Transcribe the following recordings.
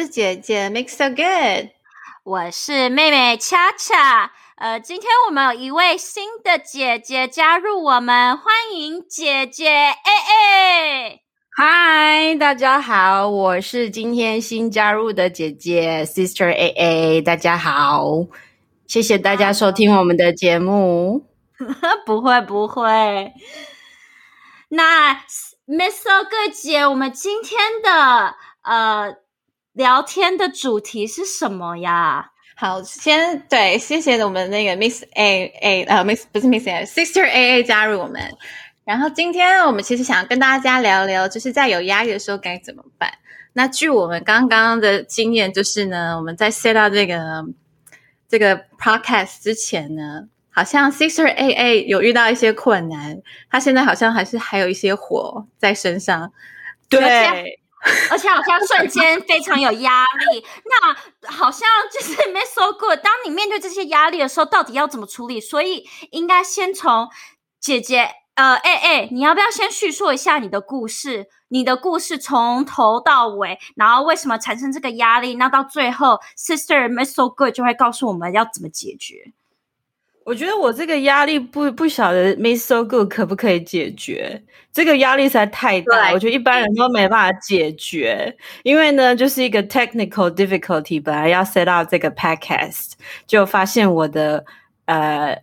是姐姐 Mix So Good。我是妹妹恰恰。呃，今天我们有一位新的姐姐加入我们，欢迎姐姐 A A。嗨，大家好，我是今天新加入的姐姐 Sister A A。大家好，谢谢大家收听我们的节目。不会不会。那 Miss So Good 姐，我们今天的呃聊天的主题是什么呀？好，先对，谢谢我们那个 Miss A A 呃 Miss 不是 Miss A，Sister A A 加入我们。然后今天我们其实想跟大家聊聊，就是在有压力的时候该怎么办。那据我们刚刚的经验，就是呢，我们在 set 到这个这个 podcast 之前呢，好像 Sister A A 有遇到一些困难，他现在好像还是还有一些火在身上。对，而且好像瞬间非常有压力。那好像就是 Miss So Good，当你面对这些压力的时候，到底要怎么处理？所以应该先从姐姐。呃，哎哎，你要不要先叙述一下你的故事？你的故事从头到尾，然后为什么产生这个压力？那到最后，Sister Miss So Good 就会告诉我们要怎么解决。我觉得我这个压力不不晓得 Miss So Good 可不可以解决？这个压力实在太大，我觉得一般人都没办法解决。因为呢，就是一个 technical difficulty，本来要 set up 这个 podcast，就发现我的呃。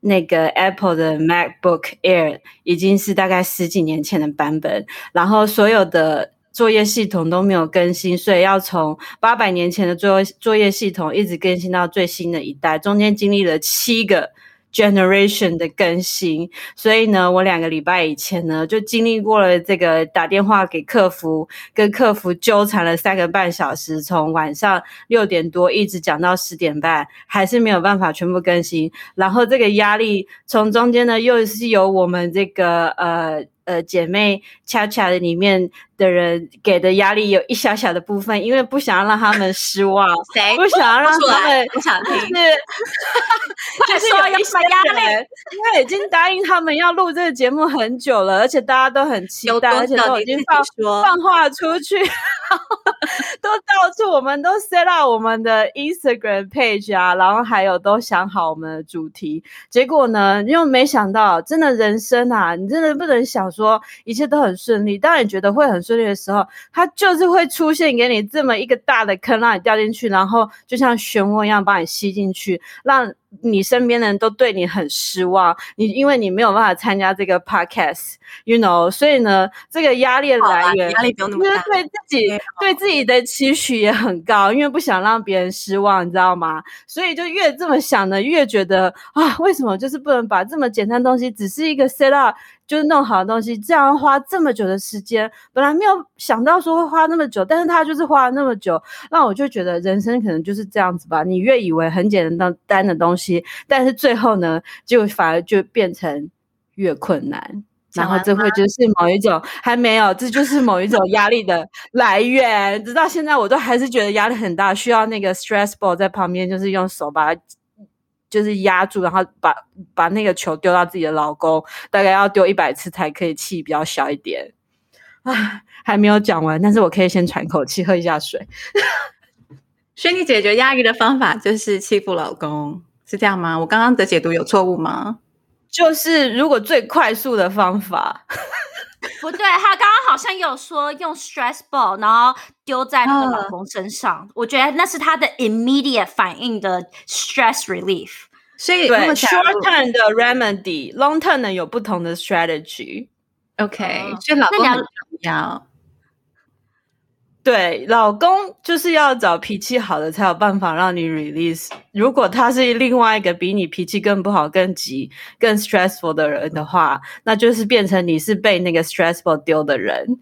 那个 Apple 的 MacBook Air 已经是大概十几年前的版本，然后所有的作业系统都没有更新，所以要从八百年前的作作业系统一直更新到最新的一代，中间经历了七个 generation 的更新。所以呢，我两个礼拜以前呢，就经历过了这个打电话给客服，跟客服纠缠了三个半小时，从晚上六点多一直讲到十点半，还是没有办法全部更新。然后这个压力从中间呢，又是由我们这个呃呃姐妹恰恰的里面的人给的压力有一小小的部分，因为不想要让他们 失望，谁不想要让他们不想听，是就是 有一些人，因为已经答应他们要录这个节目很久了，而且大家都很期待，而且都已经放放话出去，都到处我们都 set up 我们的 Instagram page 啊，然后还有都想好我们的主题，结果呢，又没想到，真的人生啊，你真的不能想说一切都很顺利，当你觉得会很顺利的时候，它就是会出现给你这么一个大的坑，让你掉进去，然后就像漩涡一样把你吸进去，让你身边的人都对你很失望。你因为你没有办法参加这个 podcast，you know，所以呢，这个压力的来源压力不用那么大，对自己对自己的期许也很高，因为不想让别人失望，你知道吗？所以就越这么想呢，越觉得啊，为什么就是不能把这么简单的东西，只是一个 set up。就是弄好的东西，这样花这么久的时间，本来没有想到说会花那么久，但是他就是花了那么久，那我就觉得人生可能就是这样子吧。你越以为很简单单的东西，但是最后呢，就反而就变成越困难。然后这会就是某一种还没有，这就是某一种压力的来源。直到现在，我都还是觉得压力很大，需要那个 stress ball 在旁边，就是用手把它。就是压住，然后把把那个球丢到自己的老公，大概要丢一百次才可以气比较小一点。唉，还没有讲完，但是我可以先喘口气，喝一下水。所以你解决压力的方法就是欺负老公，是这样吗？我刚刚的解读有错误吗？就是如果最快速的方法，不对，他刚刚好像有说用 stress ball，然后丢在他的老公身上。我觉得那是他的 immediate 反应的 stress relief。所以对 short term 的 remedy，long term 呢有不同的 strategy。OK，所以老公很重要。对，老公就是要找脾气好的，才有办法让你 release。如果他是另外一个比你脾气更不好、更急、更 stressful 的人的话，那就是变成你是被那个 stressful 丢的人。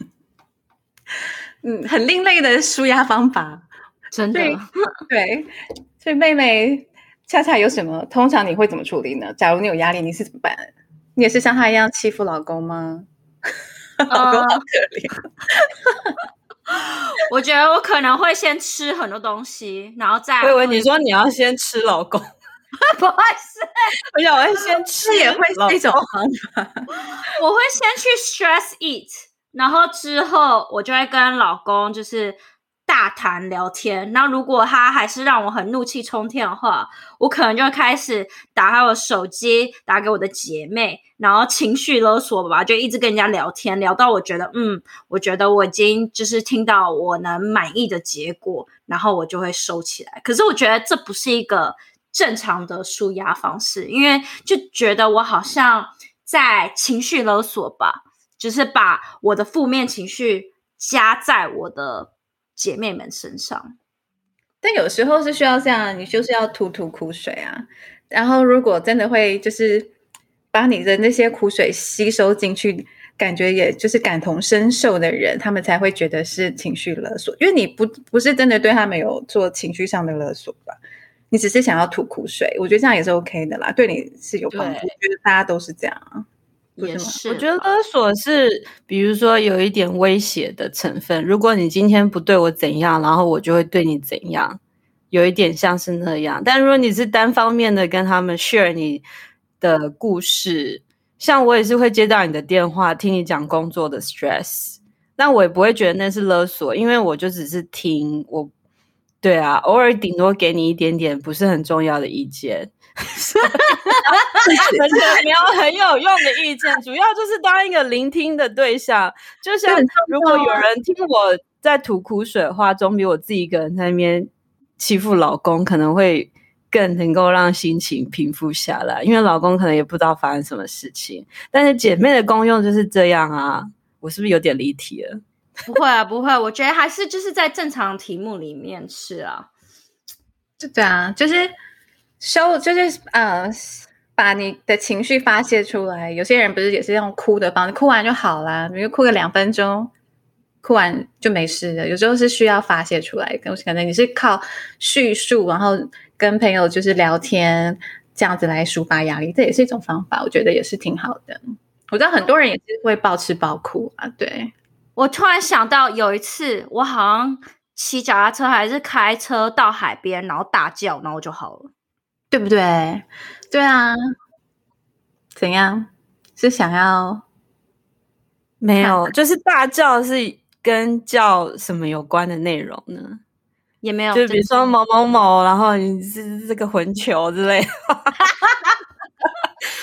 嗯，很另类的舒压方法，真的。对，所以妹妹恰恰有什么？通常你会怎么处理呢？假如你有压力，你是怎么办？你也是像她一样欺负老公吗？老公好可怜。我觉得我可能会先吃很多东西，然后再。我以为你说你要先吃老公，不会是，我想我会先吃，也会是一种方法。我会先去 stress eat，然后之后我就会跟老公就是大谈聊天。那如果他还是让我很怒气冲天的话，我可能就开始打开我手机，打给我的姐妹，然后情绪勒索吧，就一直跟人家聊天，聊到我觉得，嗯，我觉得我已经就是听到我能满意的结果，然后我就会收起来。可是我觉得这不是一个。正常的舒压方式，因为就觉得我好像在情绪勒索吧，就是把我的负面情绪加在我的姐妹们身上。但有时候是需要这样，你就是要吐吐苦水啊。然后如果真的会就是把你的那些苦水吸收进去，感觉也就是感同身受的人，他们才会觉得是情绪勒索，因为你不不是真的对他们有做情绪上的勒索吧。你只是想要吐苦水，我觉得这样也是 OK 的啦，对你是有帮助。我觉得大家都是这样，也是。我觉得勒索是，比如说有一点威胁的成分。如果你今天不对我怎样，然后我就会对你怎样，有一点像是那样。但如果你是单方面的跟他们 share 你的故事，像我也是会接到你的电话，听你讲工作的 stress，那我也不会觉得那是勒索，因为我就只是听我。对啊，偶尔顶多给你一点点不是很重要的意见，而且没有很有用的意见，主要就是当一个聆听的对象。就像如果有人听我在吐苦水的话，总比我自己一个人在那边欺负老公，可能会更能够让心情平复下来。因为老公可能也不知道发生什么事情，但是姐妹的功用就是这样啊。我是不是有点离题了？不会啊，不会，我觉得还是就是在正常题目里面是啊，就对啊，就是收，就是呃，把你的情绪发泄出来。有些人不是也是用哭的方式，哭完就好啦，比如哭个两分钟，哭完就没事了。有时候是需要发泄出来，可能你是靠叙述，然后跟朋友就是聊天这样子来抒发压力，这也是一种方法，我觉得也是挺好的。我知道很多人也是会暴吃暴哭啊，对。我突然想到，有一次我好像骑脚踏车还是开车到海边，然后大叫，然后就好了，对不对？对啊，怎样？是想要没有？就是大叫是跟叫什么有关的内容呢？也没有，就比如说某某某，然后你是这个混球之类。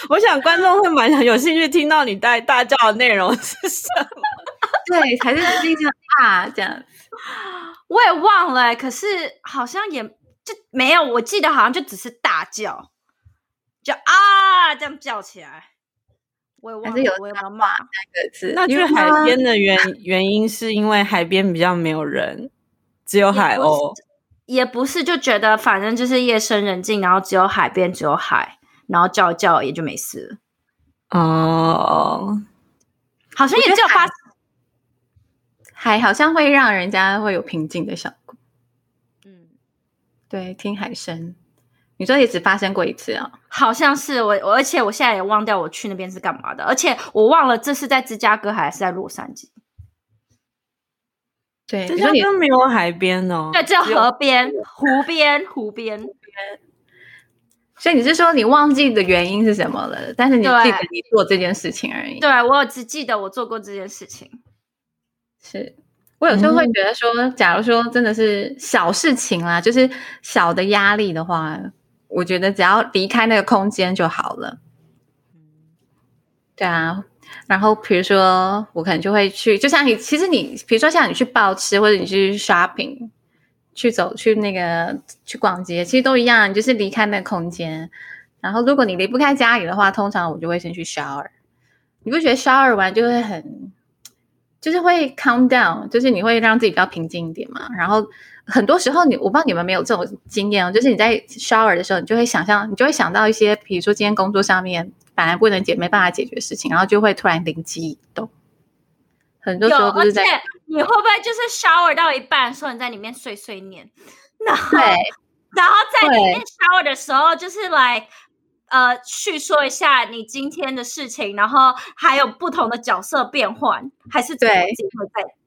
我想观众会蛮有兴趣听到你带大叫的内容是什么。对，还是那种啊，这样。我也忘了，可是好像也就没有。我记得好像就只是大叫，就啊这样叫起来。我也忘了，我也忘骂三个字。那去海边的原原因是因为海边比较没有人，只有海鸥。也不是，就觉得反正就是夜深人静，然后只有海边，只有海，然后叫叫也就没事了。哦，好像也只有发。海好像会让人家会有平静的效果。嗯，对，听海声，你说也只发生过一次啊？好像是我，我而且我现在也忘掉我去那边是干嘛的，而且我忘了这是在芝加哥还是在洛杉矶。对，芝加哥没有海边哦，对，只有河边、湖边、湖边。所以你是说你忘记的原因是什么了？但是你记得你做这件事情而已。对我只记得我做过这件事情。是我有时候会觉得说，假如说真的是小事情啦，就是小的压力的话，我觉得只要离开那个空间就好了。对啊，然后比如说我可能就会去，就像你，其实你比如说像你去报吃，或者你去 shopping，去走去那个去逛街，其实都一样，就是离开那个空间。然后如果你离不开家里的话，通常我就会先去 shower。你不觉得 shower 完就会很？就是会 calm down，就是你会让自己比较平静一点嘛。然后很多时候你，我不知道你们没有这种经验哦，就是你在 shower 的时候，你就会想象，你就会想到一些，比如说今天工作上面本来不能解、没办法解决的事情，然后就会突然灵机一动。很多时候不是在，你会不会就是 shower 到一半，说你在里面碎碎念，然后然后在里面 shower 的时候，就是来。呃，叙说一下你今天的事情，然后还有不同的角色变换，还是对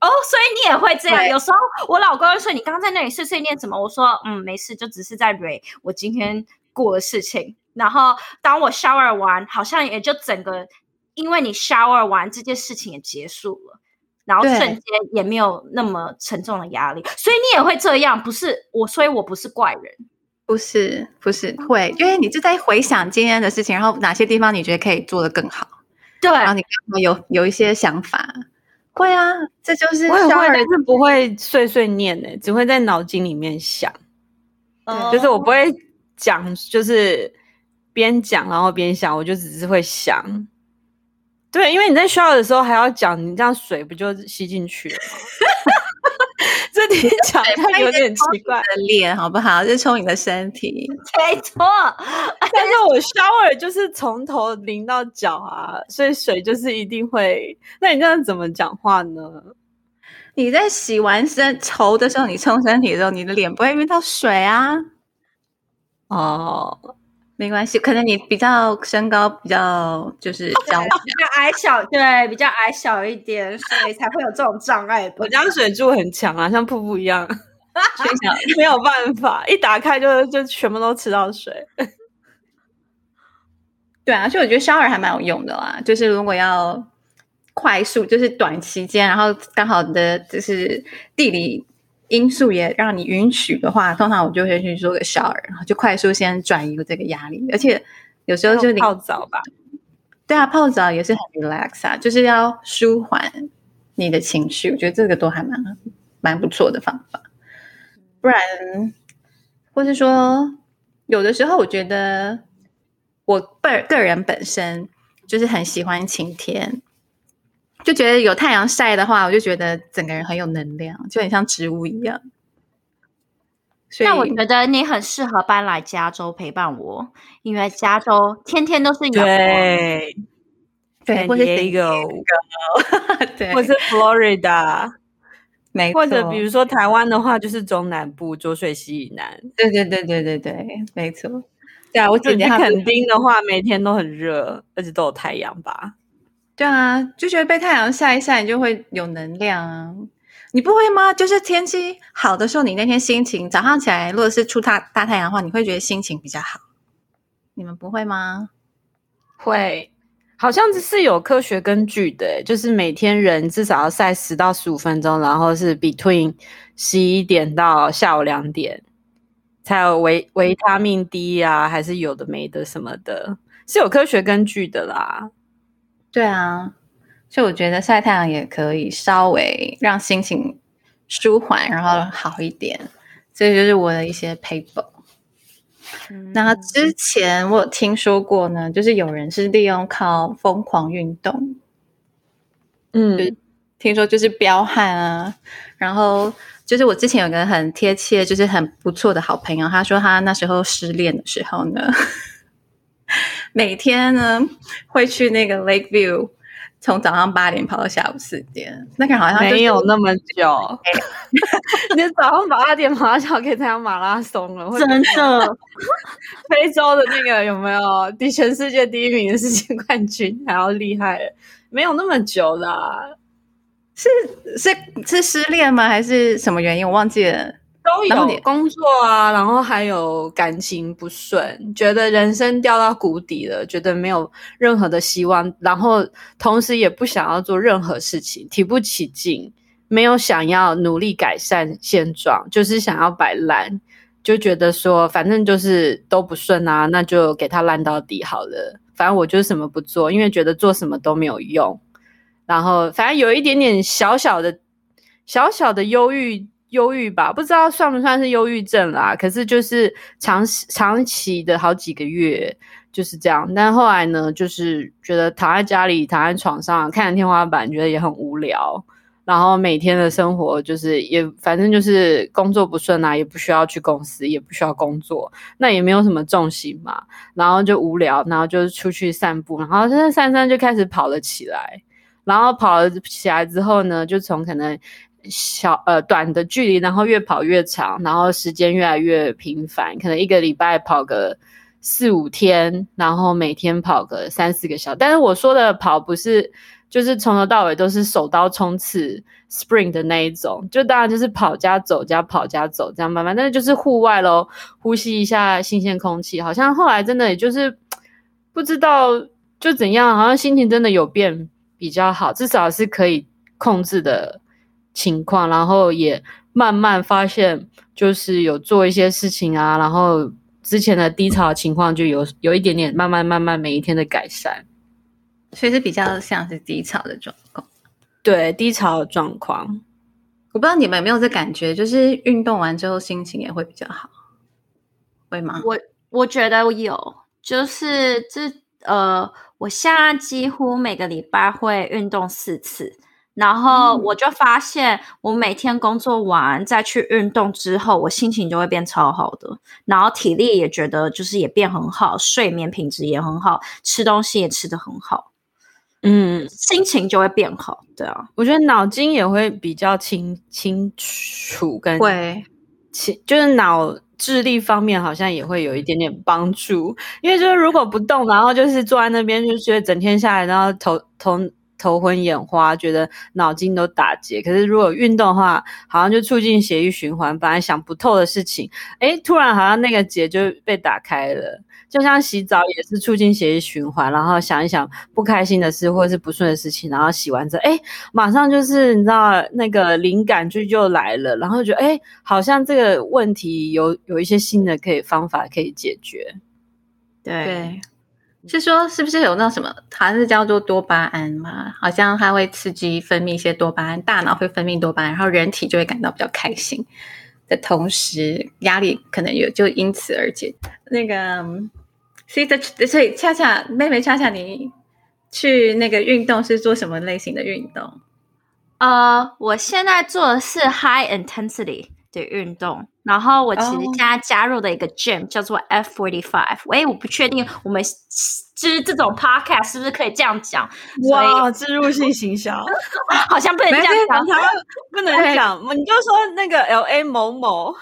哦，所以你也会这样。有时候我老公说：“你刚刚在那里碎碎念什么？”我说：“嗯，没事，就只是在 re 我今天过的事情。然后当我 shower 完，好像也就整个，因为你 shower 完这件事情也结束了，然后瞬间也没有那么沉重的压力，所以你也会这样，不是我，所以我不是怪人，不是不是会，因为你就在回想今天的事情，然后哪些地方你觉得可以做得更好，对，然后你有有一些想法，会啊，这就是我也会，但是不会碎碎念的，只会在脑筋里面想，就是我不会讲，就是。边讲然后边想，我就只是会想，对，因为你在需要的时候还要讲，你这样水不就吸进去了吗？这点讲它有点奇怪。的脸好不好？就冲你的身体，没错。但是我 shower 就是从头淋到脚啊，所以水就是一定会。那你这样怎么讲话呢？你在洗完身头的时候，你冲身体的时候，你的脸不会遇到水啊？哦。没关系，可能你比较身高比较就是比较矮小，对，比较矮小一点，所以才会有这种障碍。我家水柱很强啊，像瀑布一样，没有办法，一打开就就全部都吃到水。对啊，所以我觉得 shower 还蛮有用的啦，就是如果要快速，就是短期间，然后刚好你的就是地理。因素也让你允许的话，通常我就会去做个 shower，然后就快速先转移这个压力。而且有时候就泡澡吧，对啊，泡澡也是很 relax 啊，就是要舒缓你的情绪。我觉得这个都还蛮蛮不错的方法。不然，或是说，有的时候我觉得我个个人本身就是很喜欢晴天。就觉得有太阳晒的话，我就觉得整个人很有能量，就很像植物一样。那我觉得你很适合搬来加州陪伴我，因为加州天天都是阳光。对，对，或者 Diego，对，或者 Florida，没或者比如说台湾的话，就是中南部浊水溪以南。对对对对对对，没错。对啊，我姐姐肯定的话，每天都很热，而且都有太阳吧。对啊，就觉得被太阳晒一晒，你就会有能量啊。你不会吗？就是天气好的时候，你那天心情早上起来，如果是出大大太阳的话，你会觉得心情比较好。你们不会吗？会，好像是有科学根据的，就是每天人至少要晒十到十五分钟，然后是 between 十一点到下午两点，才有维维他命 D 啊，还是有的没的什么的，是有科学根据的啦。对啊，所以我觉得晒太阳也可以稍微让心情舒缓，然后好一点。这就是我的一些 paper。那之前我有听说过呢，就是有人是利用靠疯狂运动，嗯，听说就是彪悍啊。然后就是我之前有个很贴切，就是很不错的好朋友，他说他那时候失恋的时候呢。每天呢会去那个 Lake View，从早上八点跑到下午四点，那个好像没有那么久。你早上八点跑到下午可以参加马拉松了，真的。非洲的那个有没有？比全世界第一名的世界冠军还要厉害？没有那么久啦。是是是失恋吗？还是什么原因？我忘记了。都有工作啊，然后还有感情不顺，觉得人生掉到谷底了，觉得没有任何的希望，然后同时也不想要做任何事情，提不起劲，没有想要努力改善现状，就是想要摆烂，就觉得说反正就是都不顺啊，那就给他烂到底好了，反正我就是什么不做，因为觉得做什么都没有用，然后反正有一点点小小的、小小的忧郁。忧郁吧，不知道算不算是忧郁症啦。可是就是长长期的好几个月就是这样。但后来呢，就是觉得躺在家里，躺在床上看着天花板，觉得也很无聊。然后每天的生活就是也反正就是工作不顺啊，也不需要去公司，也不需要工作，那也没有什么重心嘛。然后就无聊，然后就出去散步，然后在散散就开始跑了起来。然后跑了起来之后呢，就从可能。小呃短的距离，然后越跑越长，然后时间越来越频繁，可能一个礼拜跑个四五天，然后每天跑个三四个小时。但是我说的跑不是就是从头到尾都是手刀冲刺 spring 的那一种，就当然就是跑加走加跑加走这样慢慢，但是就是户外咯，呼吸一下新鲜空气，好像后来真的也就是不知道就怎样，好像心情真的有变比较好，至少是可以控制的情况，然后也慢慢发现就是有做一些事情啊，然后之前的低潮情况就有有一点点慢慢慢慢每一天的改善。所以是比较像是低潮的状况，对低潮的状况，我不知道你们有没有这感觉，就是运动完之后心情也会比较好，会吗？我我觉得有，就是这呃，我现在几乎每个礼拜会运动四次，然后我就发现，我每天工作完再去运动之后，我心情就会变超好的，然后体力也觉得就是也变很好，睡眠品质也很好，吃东西也吃得很好。嗯，心情就会变好，对啊，我觉得脑筋也会比较清清楚，跟会，清就是脑智力方面好像也会有一点点帮助，因为就是如果不动，然后就是坐在那边，就觉得整天下来，然后头头。头昏眼花，觉得脑筋都打结。可是如果运动的话，好像就促进血液循环。本来想不透的事情，哎，突然好像那个结就被打开了。就像洗澡也是促进血液循环，然后想一想不开心的事或者是不顺的事情，然后洗完之后，哎，马上就是你知道那个灵感就就来了，然后觉得哎，好像这个问题有有一些新的可以方法可以解决。对。是说，是不是有那什么，好像是叫做多巴胺嘛？好像它会刺激分泌一些多巴胺，大脑会分泌多巴胺，然后人体就会感到比较开心的同时，压力可能有就因此而解。那个，所以的，所以恰恰妹妹恰恰，你去那个运动是做什么类型的运动？呃，我现在做的是 high intensity 的运动。然后我其实现在加入的一个 gym 叫做 F forty five，喂，我不确定我们就是这种 podcast 是不是可以这样讲？哇，植入性行销，好像不能这样讲，不能讲，你就说那个 L A 某某，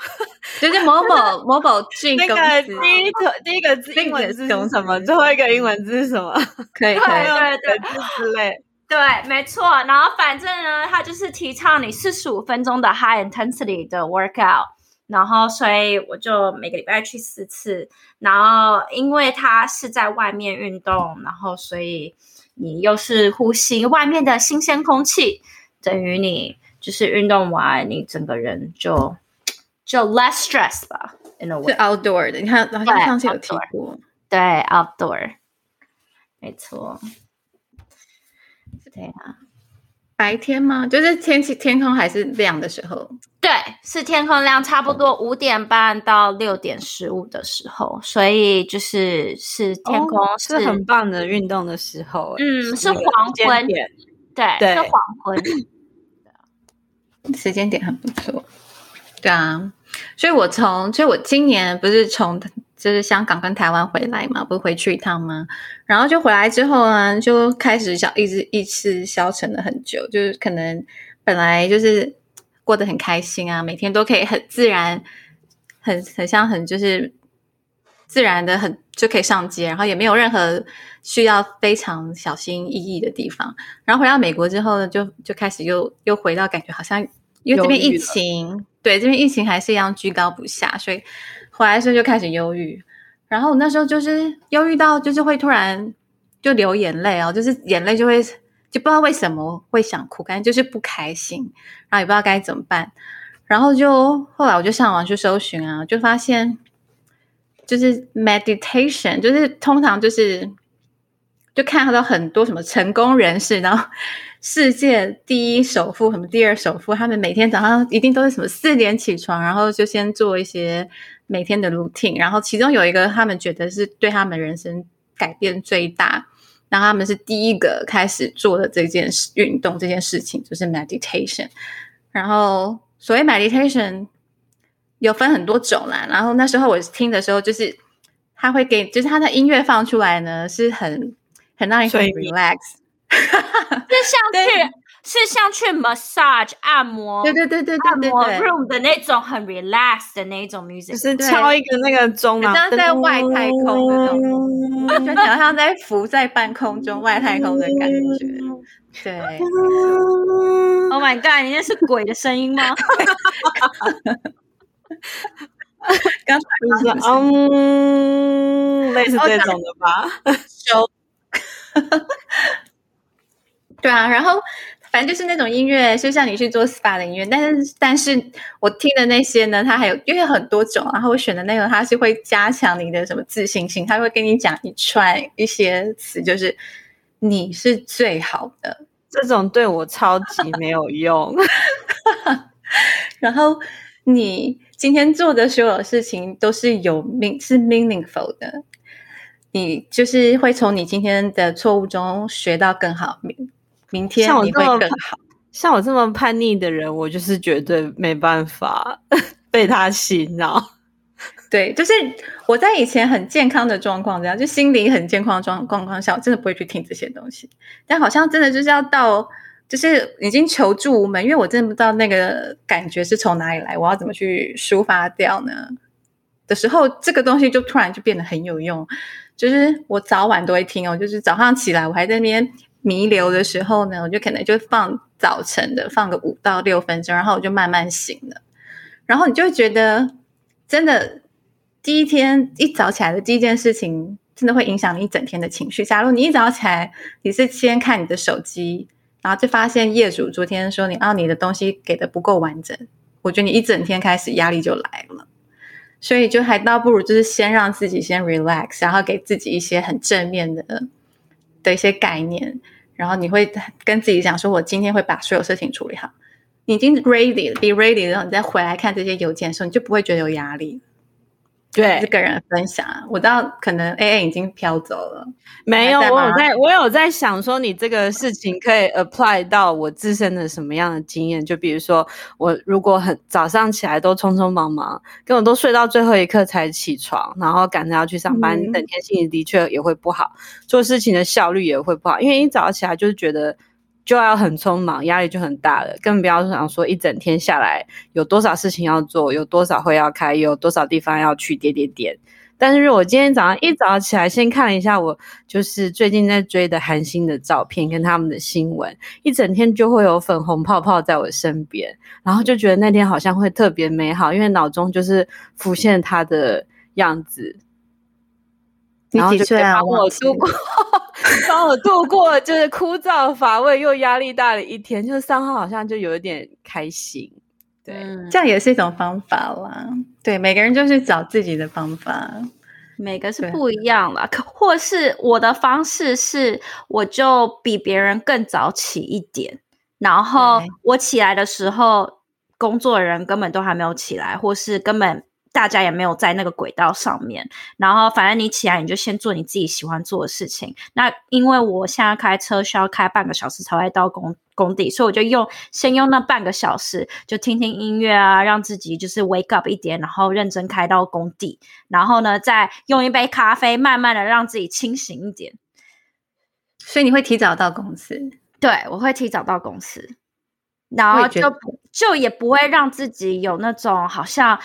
就是某某 某某 gym 那个第一个第一个字英文是什么？最后一个英文字是什么？可以，可以，对对对，之类。对，没错。然后反正呢，他就是提倡你四十五分钟的 high intensity 的 workout。然后，所以我就每个礼拜去四次。然后，因为它是在外面运动，然后所以你又是呼吸外面的新鲜空气，等于你就是运动完，你整个人就就 less stress 吧。In a way，是 outdoor 的。你看，好像上次有提过。对，outdoor，没错。对啊。白天吗？就是天气天空还是亮的时候？对，是天空亮，差不多五点半到六点十五的时候，所以就是是天空是很棒的运动的时候。嗯，是黄昏，对，是黄昏，时间点很不错。对啊，所以我从，所以我今年不是从。就是香港跟台湾回来嘛，不是回去一趟吗？然后就回来之后呢，就开始消一直一直消沉了很久。就是可能本来就是过得很开心啊，每天都可以很自然，很很像很就是自然的很就可以上街，然后也没有任何需要非常小心翼翼的地方。然后回到美国之后呢，就就开始又又回到感觉好像因为这边疫情，对这边疫情还是一样居高不下，所以。回来时候就开始忧郁，然后那时候就是又遇到就是会突然就流眼泪哦，就是眼泪就会就不知道为什么会想哭，感觉就是不开心，然后也不知道该怎么办，然后就后来我就上网去搜寻啊，就发现就是 meditation，就是通常就是就看到很多什么成功人士，然后世界第一首富什么第二首富，他们每天早上一定都是什么四点起床，然后就先做一些。每天的 routine，然后其中有一个他们觉得是对他们人生改变最大，然后他们是第一个开始做的这件事运动这件事情就是 meditation。然后所谓 meditation 有分很多种啦，然后那时候我听的时候就是他会给，就是他的音乐放出来呢是很很让人很 relax，就像去。是像去 massage 按摩，对对对对对，按摩 room 的那种很 relax 的那种 music，就是敲一个那个钟，像在外太空那种，就好像在浮在半空中外太空的感觉。对。Oh my god！你那是鬼的声音吗？刚才就是嗯，类似这种的吧。收。对啊，然后反正就是那种音乐，就像你去做 SPA 的音乐，但是但是我听的那些呢，它还有因为很多种，然后我选的那个它是会加强你的什么自信心，它会跟你讲一串一些词，就是你是最好的。这种对我超级没有用。然后你今天做的所有事情都是有 mean 是 meaningful 的，你就是会从你今天的错误中学到更好，明明天你会更好。像我这么叛逆的人，我就是绝对没办法 被他洗脑。对，就是我在以前很健康的状况，这样就心理很健康的状状况下，我真的不会去听这些东西。但好像真的就是要到，就是已经求助无门，因为我真的不知道那个感觉是从哪里来，我要怎么去抒发掉呢？的时候，这个东西就突然就变得很有用。就是我早晚都会听哦，就是早上起来我还在那边弥留的时候呢，我就可能就放早晨的，放个五到六分钟，然后我就慢慢醒了，然后你就会觉得真的。第一天一早起来的第一件事情，真的会影响你一整天的情绪。假如你一早起来，你是先看你的手机，然后就发现业主昨天说你啊，你的东西给的不够完整，我觉得你一整天开始压力就来了。所以就还倒不如就是先让自己先 relax，然后给自己一些很正面的的一些概念，然后你会跟自己讲说，我今天会把所有事情处理好。你已经 ready 了，be ready，然后你再回来看这些邮件的时候，你就不会觉得有压力。对，个人分享，我到可能 A A 已经飘走了。没有，我有在，我有在想说，你这个事情可以 apply 到我自身的什么样的经验？就比如说，我如果很早上起来都匆匆忙忙，根本都睡到最后一刻才起床，然后赶着要去上班，整天心情的确也会不好，做事情的效率也会不好，因为一早起来就是觉得。就要很匆忙，压力就很大了。更不要想说一整天下来有多少事情要做，有多少会要开，有多少地方要去，点点点。但是，我今天早上一早起来，先看了一下我就是最近在追的韩星的照片跟他们的新闻，一整天就会有粉红泡泡在我身边，然后就觉得那天好像会特别美好，因为脑中就是浮现他的样子。然后就 帮我度过，帮我度过就是枯燥乏味又压力大的一天。就是三号好像就有一点开心，对，这样也是一种方法啦。对，每个人就是找自己的方法，每个是不一样啦。可或是我的方式是，我就比别人更早起一点，然后我起来的时候，工作人根本都还没有起来，或是根本。大家也没有在那个轨道上面，然后反正你起来你就先做你自己喜欢做的事情。那因为我现在开车需要开半个小时才会到工工地，所以我就用先用那半个小时就听听音乐啊，让自己就是 wake up 一点，然后认真开到工地，然后呢再用一杯咖啡，慢慢的让自己清醒一点。所以你会提早到公司？对，我会提早到公司，然后就就也不会让自己有那种好像。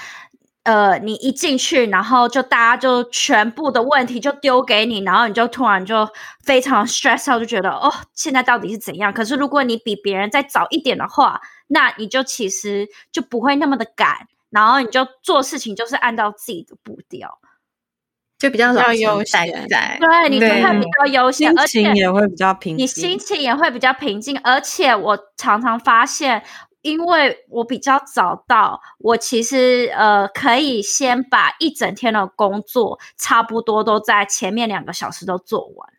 呃，你一进去，然后就大家就全部的问题就丢给你，然后你就突然就非常 stress out，就觉得哦，现在到底是怎样？可是如果你比别人再早一点的话，那你就其实就不会那么的赶，然后你就做事情就是按照自己的步调，就比较悠闲。对，你就会比较悠闲，而且也会比较平，你心情也会比较平静。而且我常常发现。因为我比较早到，我其实呃可以先把一整天的工作差不多都在前面两个小时都做完，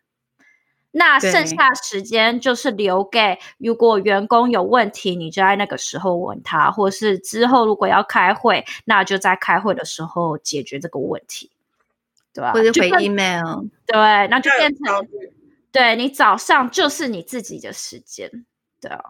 那剩下时间就是留给如果员工有问题，你就在那个时候问他，或是之后如果要开会，那就在开会的时候解决这个问题，对吧？或者回 email，对，那就变成对你早上就是你自己的时间，对啊。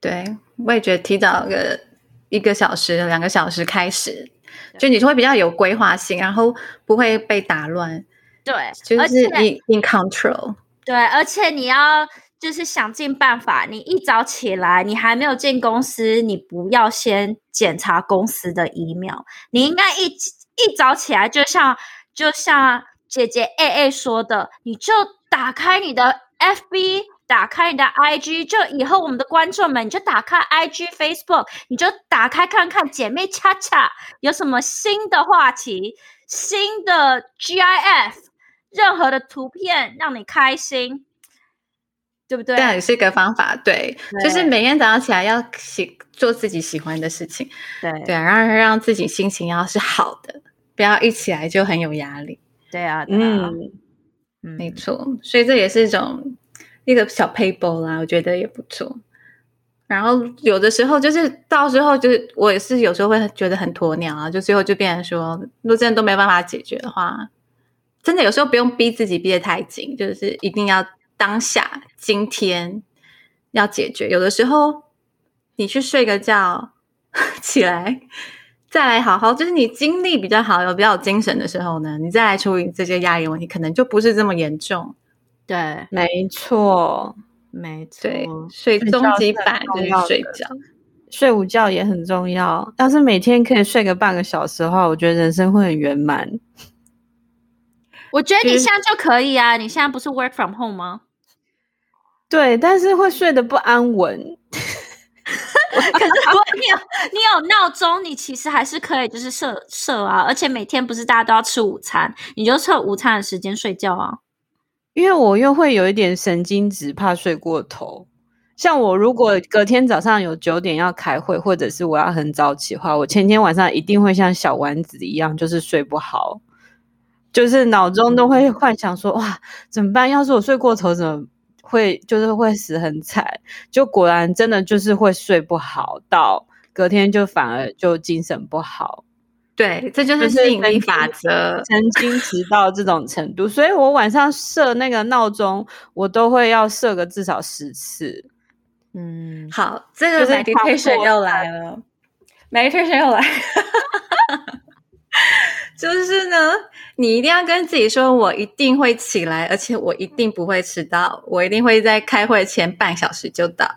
对，我也觉得提早个一个小时、两个小时开始，就你就会比较有规划性，然后不会被打乱。对，就是 in in control。对，而且你要就是想尽办法，你一早起来，你还没有进公司，你不要先检查公司的 email，你应该一一早起来，就像就像姐姐 A A 说的，你就打开你的 FB。打开你的 IG，就以后我们的观众们，你就打开 IG、Facebook，你就打开看看姐妹恰恰有什么新的话题、新的 GIF，任何的图片让你开心，对不对？这也是一个方法，对，就是每天早上起来要喜做自己喜欢的事情，对。对，让让自己心情要是好的，不要一起来就很有压力。对啊，嗯，没错，所以这也是一种一个小 paper 啦，我觉得也不错。然后有的时候就是到时候就是我也是有时候会觉得很鸵鸟啊，就最后就变成说，如果真的都没办法解决的话，真的有时候不用逼自己逼得太紧，就是一定要当下今天要解决。有的时候你去睡个觉，起来。再来好好，就是你精力比较好、有比较有精神的时候呢，你再来处理这些压力问题，可能就不是这么严重。对，没错，没错。对，睡终极版就是睡觉，睡午觉也很重要。要是每天可以睡个半个小时的话，我觉得人生会很圆满。我觉得你现在就可以啊！你现在不是 work from home 吗？对，但是会睡得不安稳。可是如果你有你有闹钟，你其实还是可以就是设设啊，而且每天不是大家都要吃午餐，你就测午餐的时间睡觉啊。因为我又会有一点神经质，怕睡过头。像我如果隔天早上有九点要开会，或者是我要很早起的话，我前天晚上一定会像小丸子一样，就是睡不好，就是脑中都会幻想说哇怎么办？要是我睡过头怎么？会就是会死很惨，就果然真的就是会睡不好，到隔天就反而就精神不好。对，这就是吸引力法则，曾经迟到这种程度，所以我晚上设那个闹钟，我都会要设个至少十次。嗯，好，这个 meditation 又来了，meditation 又来，就是呢。你一定要跟自己说，我一定会起来，而且我一定不会迟到，我一定会在开会前半小时就到，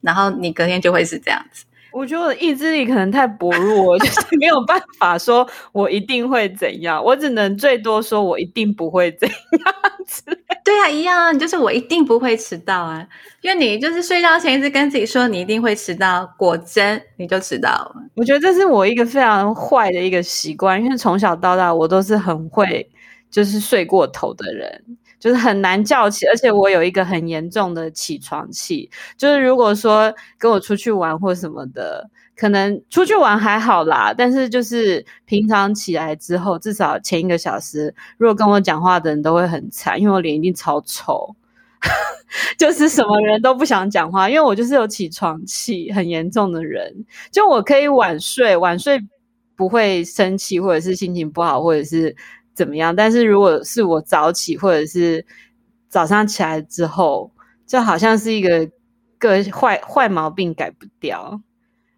然后你隔天就会是这样子。我觉得我的意志力可能太薄弱，就是没有办法说我一定会怎样，我只能最多说我一定不会怎样子。对啊，一样啊，就是我一定不会迟到啊，因为你就是睡觉前一直跟自己说你一定会迟到，果真你就迟到了。我觉得这是我一个非常坏的一个习惯，因为从小到大我都是很会就是睡过头的人。就是很难叫起，而且我有一个很严重的起床气。就是如果说跟我出去玩或什么的，可能出去玩还好啦，但是就是平常起来之后，至少前一个小时，如果跟我讲话的人都会很惨，因为我脸一定超臭，就是什么人都不想讲话，因为我就是有起床气很严重的人。就我可以晚睡，晚睡不会生气，或者是心情不好，或者是。怎么样？但是如果是我早起，或者是早上起来之后，就好像是一个个坏坏毛病改不掉。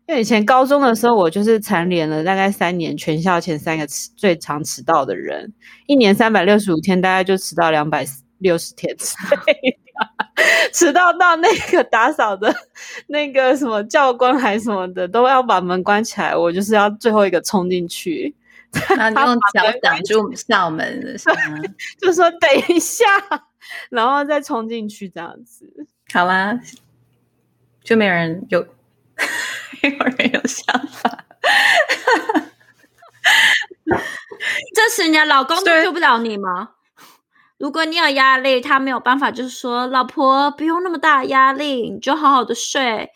因为以前高中的时候，我就是蝉联了大概三年全校前三个迟最常迟到的人，一年三百六十五天，大概就迟到两百六十天之类 迟到到那个打扫的那个什么教官还什么的都要把门关起来，我就是要最后一个冲进去。然后用脚挡住校门，是吗？就说等一下，然后再冲进去这样子，好啦，就没有人有，没有人有想法。这时，你的老公救不了你吗？如果你有压力，他没有办法，就是说，老婆不用那么大压力，你就好好的睡。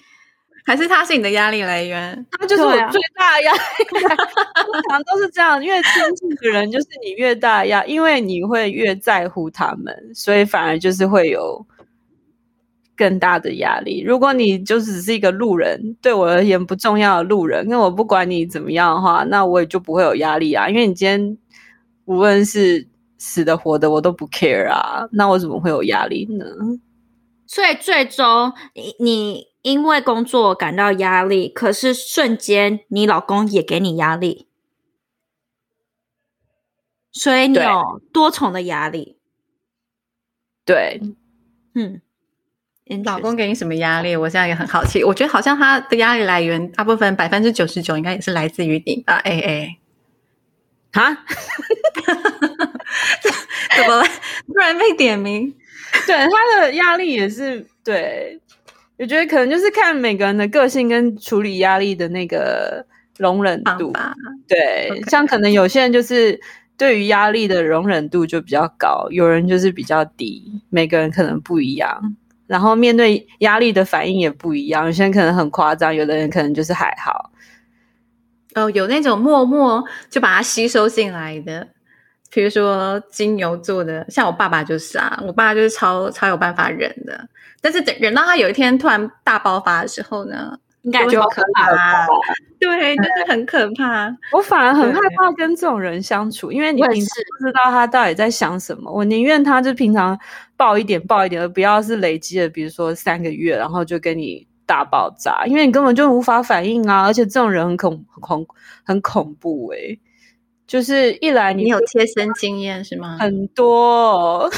还是他是你的压力来源，他就是我最大的压力。通常都是这样，越亲近的人就是你越大压，因为你会越在乎他们，所以反而就是会有更大的压力。如果你就只是一个路人，对我而言不重要的路人，那我不管你怎么样的话，那我也就不会有压力啊。因为你今天无论是死的活的，我都不 care 啊，那我怎么会有压力呢？所以最终你你。因为工作感到压力，可是瞬间你老公也给你压力，所以你有多重的压力。对，嗯，老公给你什么压力？我现在也很好奇。我觉得好像他的压力来源大部分百分之九十九应该也是来自于你吧？A A，啊？怎么了？突然被点名？对他的压力也是对，我觉得可能就是看每个人的个性跟处理压力的那个容忍度吧。对，像可能有些人就是对于压力的容忍度就比较高，有人就是比较低，每个人可能不一样。然后面对压力的反应也不一样，有些人可能很夸张，有的人可能就是还好。哦，有那种默默就把它吸收进来的。比如说金牛座的，像我爸爸就是啊，我爸就是超超有办法忍的，但是等忍到他有一天突然大爆发的时候呢，应该就可怕。对，就是很可怕。我反而很害怕跟这种人相处，因为你平时不知道他到底在想什么。我宁愿他就平常爆一点爆一点，而不要是累积了，比如说三个月，然后就跟你大爆炸，因为你根本就无法反应啊！而且这种人很恐恐很恐怖哎。就是一来你有贴身经验是吗？很多，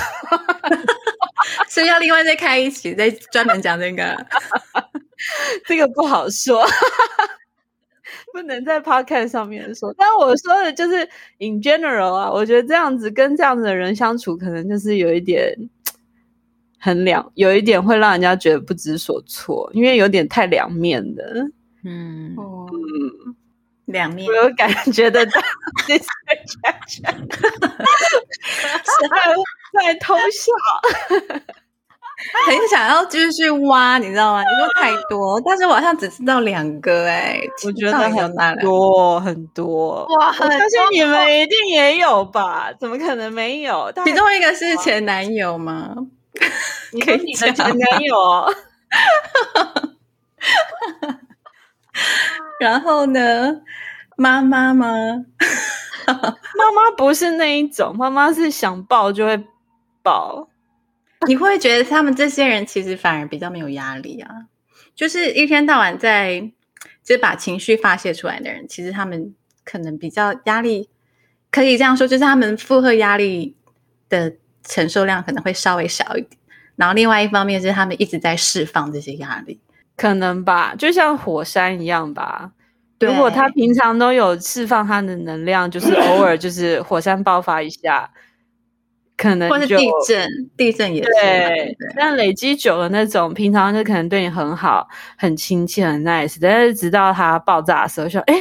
所以要另外再开一期，再专门讲这个。这个不好说，不能在 podcast 上面说。但我说的就是 in general 啊，我觉得这样子跟这样子的人相处，可能就是有一点很两，有一点会让人家觉得不知所措，因为有点太两面的。嗯嗯。两面，我有感觉得到，在 在偷笑，很想要继续挖，你知道吗？你说 太多，但是我好像只知道两个，哎，我觉得很多很多，哇，我相信你们一定也有吧？怎么可能没有？其中一个是前男友吗？你跟你的前男友，然后呢？妈妈吗？妈妈不是那一种，妈妈是想抱就会抱。你会觉得他们这些人其实反而比较没有压力啊，就是一天到晚在就把情绪发泄出来的人，其实他们可能比较压力，可以这样说，就是他们负荷压力的承受量可能会稍微小一点。然后另外一方面是他们一直在释放这些压力，可能吧，就像火山一样吧。如果他平常都有释放他的能量，就是偶尔 就是火山爆发一下，可能或是地震，地震也对。但累积久了，那种平常就可能对你很好、很亲切、很 nice，但是直到他爆炸的时候，说：“哎，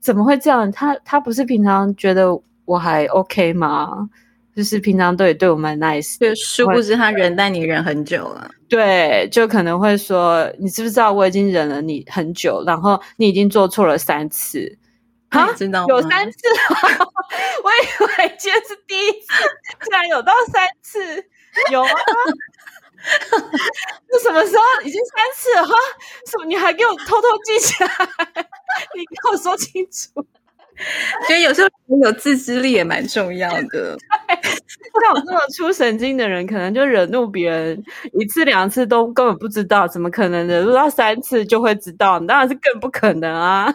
怎么会这样？他他不是平常觉得我还 OK 吗？”就是平常都也对我们 nice，就殊不知他忍耐你忍很久了。对，就可能会说，你知不知道我已经忍了你很久，然后你已经做错了三次，啊，知道有三次，我以为今天是第一次，竟然有到三次，有吗？这什么时候已经三次了？哈，什么？你还给我偷偷记起来？你跟我说清楚。觉得有时候有自制力也蛮重要的。像我这么出神经的人，可能就惹怒别人一次两次都根本不知道，怎么可能惹怒到三次就会知道？当然是更不可能啊！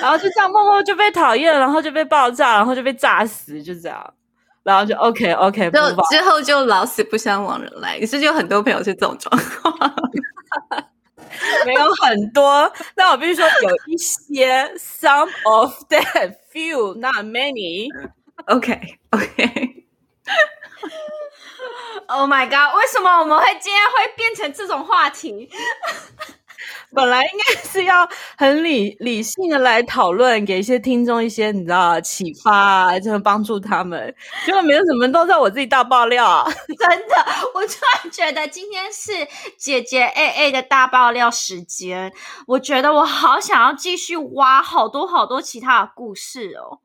然后就这样默默就被讨厌，然后就被爆炸，然后就被炸死，就这样，然后就 OK OK，就之后就老死不相往来。你是就很多朋友是这种状况。没有很多，但我必须说有一些，some of that few, not many. OK, OK. Oh my god！为什么我们会今天会变成这种话题？本来应该是要很理理性的来讨论，给一些听众一些你知道启发啊，就帮助他们。结果没有什么都在我自己大爆料，真的，我突然觉得今天是姐姐 A A 的大爆料时间。我觉得我好想要继续挖好多好多其他的故事哦。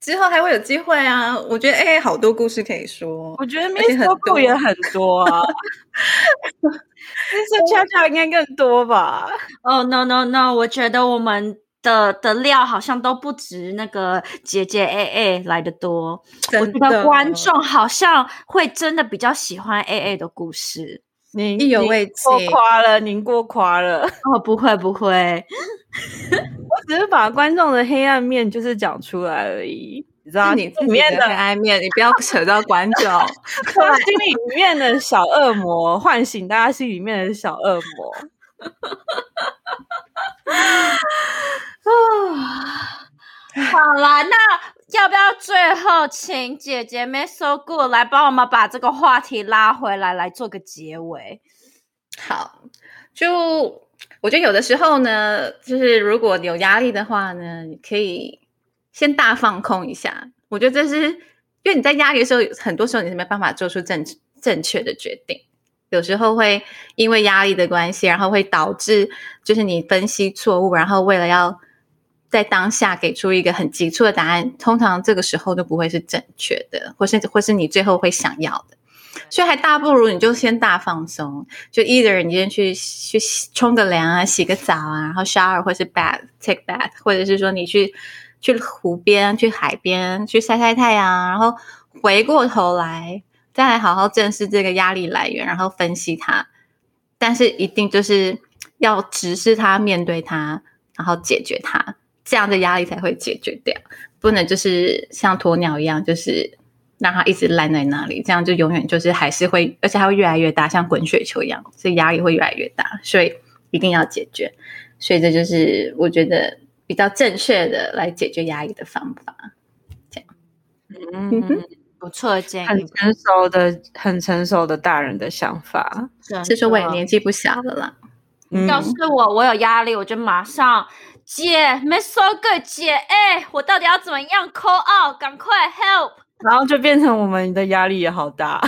之后还会有机会啊！我觉得 A A 好多故事可以说，我觉得 Miss 故也很多啊。Miss 恰恰应该更多吧？哦，No No No！我觉得我们的的料好像都不止那个姐姐 A A 来的多。我觉得观众好像会真的比较喜欢 A A 的故事。您意犹未过夸了，您过夸了。哦，不会不会，我只是把观众的黑暗面就是讲出来而已。你知道，你里面的黑暗面，你不要扯到观众。心里面的小恶魔，唤醒大家心里面的小恶魔。啊，好啦，那要不要最后后请姐姐 Miss So Good 来帮我们把这个话题拉回来，来做个结尾。好，就我觉得有的时候呢，就是如果有压力的话呢，你可以先大放空一下。我觉得这是因为你在压力的时候，很多时候你是没办法做出正正确的决定。有时候会因为压力的关系，然后会导致就是你分析错误，然后为了要在当下给出一个很急促的答案，通常这个时候都不会是正确的，或是或是你最后会想要的。所以还大不如你就先大放松，就 either 你先去去冲个凉啊，洗个澡啊，然后 shower 或是 bat take bath，或者是说你去去湖边、去海边去晒晒太阳，然后回过头来。再来好好正视这个压力来源，然后分析它，但是一定就是要直视它、面对它，然后解决它，这样的压力才会解决掉。不能就是像鸵鸟一样，就是让它一直烂在那里，这样就永远就是还是会，而且它会越来越大，像滚雪球一样，所以压力会越来越大。所以一定要解决。所以这就是我觉得比较正确的来解决压力的方法。这样，嗯。不错，建议很成熟的、很成熟的大人的想法。是说我也年纪不小了啦。要是我，我有压力，我就马上姐没说个姐，哎，我到底要怎么样 call out？赶快 help！然后就变成我们的压力也好大。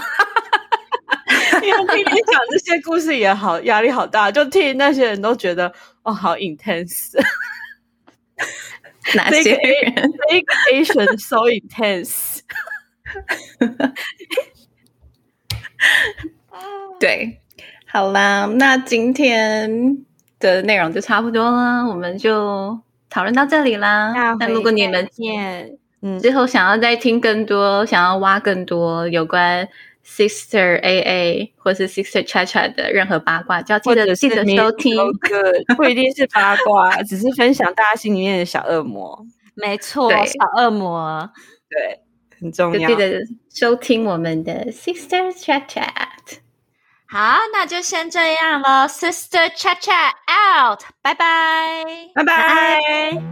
因为听你讲这些故事也好，压力好大，就听那些人都觉得哦，好 intense。哪些人？这个 Asian so intense。对，好啦，那今天的内容就差不多了，我们就讨论到这里啦。那如果你们嗯之后想要再听更多，想要挖更多有关 Sister AA 或是 Sister Cha Cha 的任何八卦，就要记得记得收听。不一定是八卦，只是分享大家心里面的小恶魔。没错，小恶魔。对。很重要，记得收听我们的 Sister Chat Chat。好，那就先这样了，Sister Chat Chat out，拜拜，拜拜。